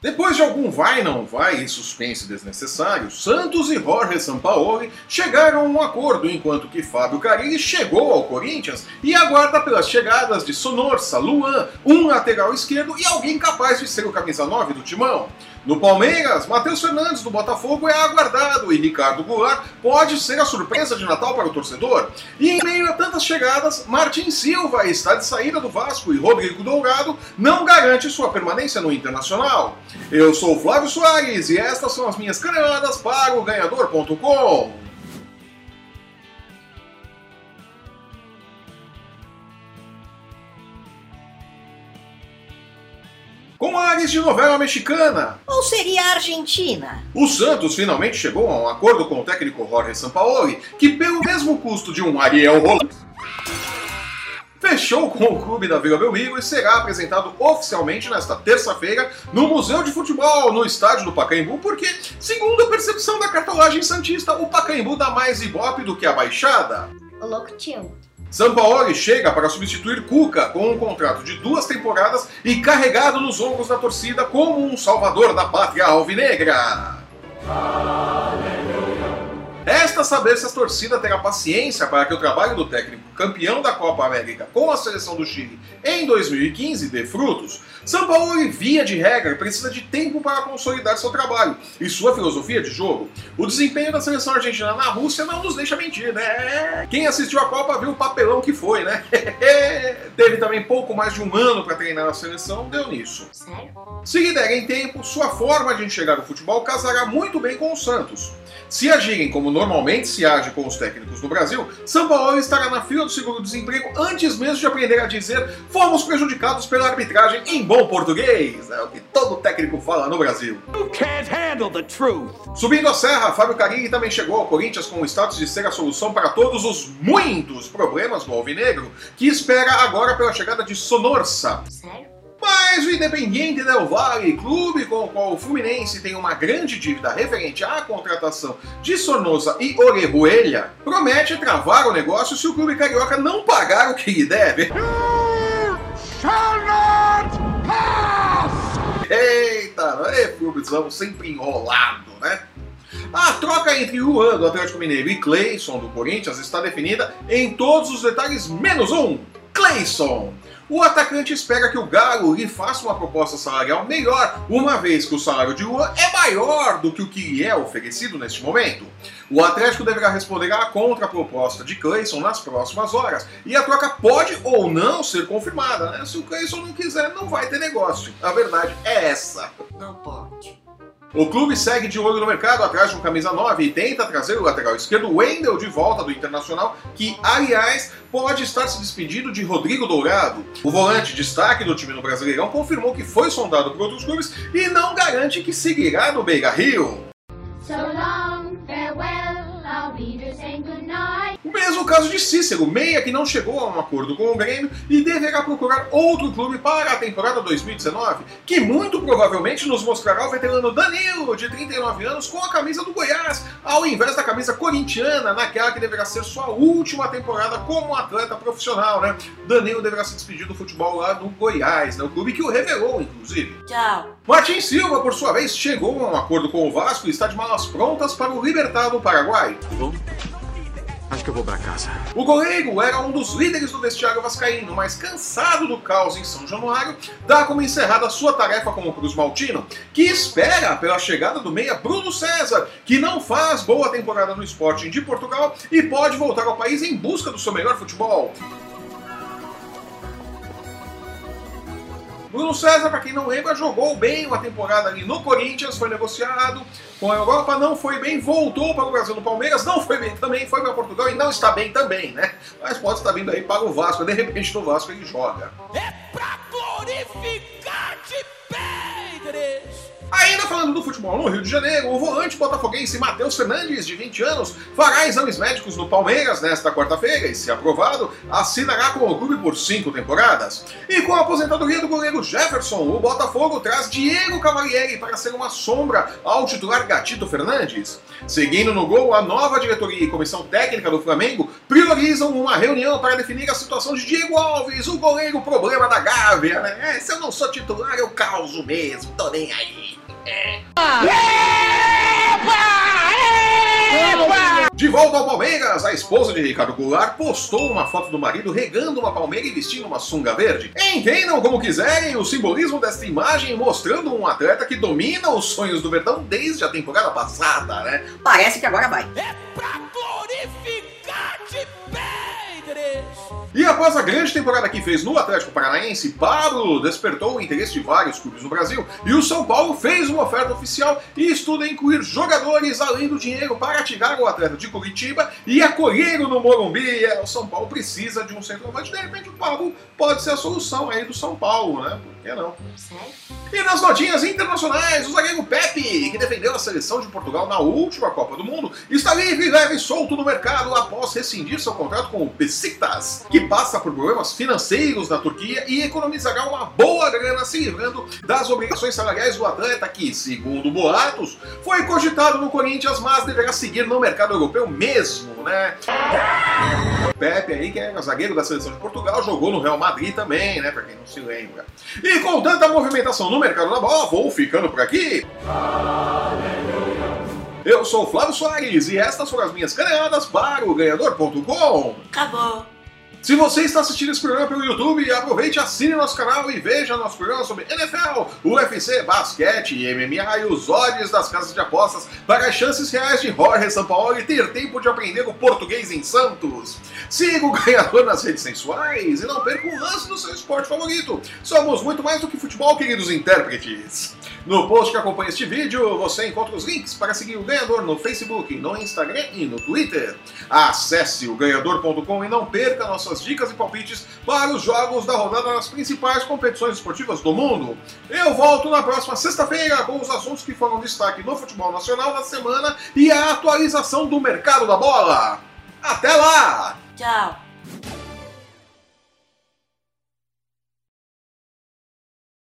Depois de algum vai não vai e suspense desnecessário, Santos e Jorge Sampaoli chegaram a um acordo, enquanto que Fábio Carilli chegou ao Corinthians e aguarda pelas chegadas de Sonorsa, Luan, um lateral esquerdo e alguém capaz de ser o camisa 9 do timão. No Palmeiras, Matheus Fernandes do Botafogo é aguardado e Ricardo Goulart pode ser a surpresa de Natal para o torcedor. E em meio a tantas chegadas, Martin Silva está de saída do Vasco e Rodrigo Dourado não garante sua permanência no Internacional. Eu sou Flávio Soares e estas são as minhas caneladas para o ganhador.com. com ares de novela mexicana. Ou seria argentina? O Santos finalmente chegou a um acordo com o técnico Jorge Sampaoli, que pelo mesmo custo de um Ariel Roland, fechou com o clube da Vila Belmiro e será apresentado oficialmente nesta terça-feira no Museu de Futebol, no estádio do Pacaembu, porque, segundo a percepção da cartolagem santista, o Pacaembu dá mais ibope do que a Baixada. O louco tio. Sampaoli chega para substituir Cuca com um contrato de duas temporadas e carregado nos ombros da torcida como um salvador da pátria alvinegra. Resta saber se a torcida terá paciência para que o trabalho do técnico campeão da Copa América com a seleção do Chile em 2015 dê frutos. São Paulo, via de regra, precisa de tempo para consolidar seu trabalho e sua filosofia de jogo. O desempenho da seleção argentina na Rússia não nos deixa mentir, né? Quem assistiu a Copa viu o papelão que foi, né? Teve também pouco mais de um ano para treinar a seleção, deu nisso. Sério? Se lhe derem tempo, sua forma de enxergar o futebol casará muito bem com o Santos. Se agirem como normalmente se age com os técnicos no Brasil, São Paulo estará na fila do seguro-desemprego antes mesmo de aprender a dizer fomos prejudicados pela arbitragem em bom português. É o que todo técnico fala no Brasil. Subindo a serra, Fábio Carilli também chegou ao Corinthians com o status de ser a solução para todos os muitos problemas do Alvinegro, que espera agora pela chegada de Sonorsa. Sério? Mas o Independiente Del Valle, clube com o qual o Fluminense tem uma grande dívida referente à contratação de Sonosa e Orejuela, promete travar o negócio se o clube carioca não pagar o que lhe deve. Eita, é clubezão sempre enrolado, né? A troca entre Luan do Atlético Mineiro e Clayson do Corinthians está definida em todos os detalhes menos um. Clayson. O atacante espera que o Galo lhe faça uma proposta salarial melhor, uma vez que o salário de Luan é maior do que o que lhe é oferecido neste momento. O Atlético deverá responder à contraproposta de Clayson nas próximas horas, e a troca pode ou não ser confirmada. Né? Se o Clayson não quiser, não vai ter negócio. A verdade é essa. Não pode. O clube segue de olho no mercado atrás de um camisa 9 e tenta trazer o lateral esquerdo Wendel de volta do Internacional, que, aliás, pode estar se despedindo de Rodrigo Dourado. O volante destaque do time no Brasileirão confirmou que foi sondado por outros clubes e não garante que seguirá no Beira Rio. Caso de Cícero, meia que não chegou a um acordo com o Grêmio e deverá procurar outro clube para a temporada 2019, que muito provavelmente nos mostrará o veterano Danilo, de 39 anos, com a camisa do Goiás, ao invés da camisa corintiana, naquela que deverá ser sua última temporada como atleta profissional, né? Danilo deverá se despedir do futebol lá do Goiás, né? O clube que o revelou, inclusive. Tchau. Martin Silva, por sua vez, chegou a um acordo com o Vasco e está de malas prontas para o Libertad do Paraguai. Bom, acho que eu vou pra casa. O goleiro era um dos líderes do vestiário vascaíno, mas cansado do caos em São Januário, dá como encerrada sua tarefa como Cruz Maltino, que espera pela chegada do meia Bruno César, que não faz boa temporada no Sporting de Portugal e pode voltar ao país em busca do seu melhor futebol. Bruno César, para quem não lembra, jogou bem uma temporada ali no Corinthians, foi negociado com a Europa, não foi bem, voltou para o Brasil no Palmeiras, não foi bem também, foi para Portugal e não está bem também, né? Mas pode estar vindo aí para o Vasco, de repente no Vasco ele joga. É Ainda falando do futebol no Rio de Janeiro, o volante botafoguense Matheus Fernandes, de 20 anos, fará exames médicos no Palmeiras nesta quarta-feira e, se aprovado, assinará com o clube por cinco temporadas. E com a aposentadoria do goleiro Jefferson, o Botafogo traz Diego Cavalieri para ser uma sombra ao titular Gatito Fernandes. Seguindo no gol, a nova diretoria e comissão técnica do Flamengo priorizam uma reunião para definir a situação de Diego Alves, o goleiro problema da Gávea. Né? É, se eu não sou titular, eu causo mesmo, tô nem aí. De volta ao Palmeiras, a esposa de Ricardo Goulart postou uma foto do marido regando uma palmeira e vestindo uma sunga verde. Entendam como quiserem o simbolismo desta imagem mostrando um atleta que domina os sonhos do Verdão desde a temporada passada, né? Parece que agora vai. E após a grande temporada que fez no Atlético Paranaense, Pablo despertou o interesse de vários clubes no Brasil e o São Paulo fez uma oferta oficial e estuda incluir jogadores além do dinheiro para tirar o atleta de Curitiba e acolher-o no Morumbi. É, o São Paulo precisa de um centroavante, de repente o Pablo pode ser a solução aí do São Paulo, né? Por que não? E nas notinhas internacionais, o zagueiro Pepe, que defendeu a seleção de Portugal na última Copa do Mundo, está livre, leve e solto no mercado após rescindir seu contrato com o Besiktas, que passa por problemas financeiros na Turquia e economizará uma boa grana se livrando das obrigações salariais do atleta que, segundo boatos, foi cogitado no Corinthians, mas deverá seguir no mercado europeu mesmo, né? Pepe aí, que é zagueiro da seleção de Portugal, jogou no Real Madrid também, né? Pra quem não se lembra. E com tanta movimentação no mercado da bola, vou ficando por aqui. Eu sou o Flávio Soares e estas foram as minhas caneladas para o ganhador.com. Acabou. Se você está assistindo esse programa pelo YouTube, aproveite, assine nosso canal e veja nosso programa sobre NFL, UFC, basquete, MMA e os odds das casas de apostas para as chances reais de Jorge Sampaoli ter tempo de aprender o português em Santos. Siga o ganhador nas redes sensuais e não perca um lance do seu esporte favorito. Somos muito mais do que futebol, queridos intérpretes. No post que acompanha este vídeo, você encontra os links para seguir o ganhador no Facebook, no Instagram e no Twitter. Acesse o ganhador.com e não perca dicas e palpites para os jogos da rodada nas principais competições esportivas do mundo. Eu volto na próxima sexta-feira com os assuntos que foram destaque no futebol nacional da semana e a atualização do mercado da bola. Até lá! Tchau.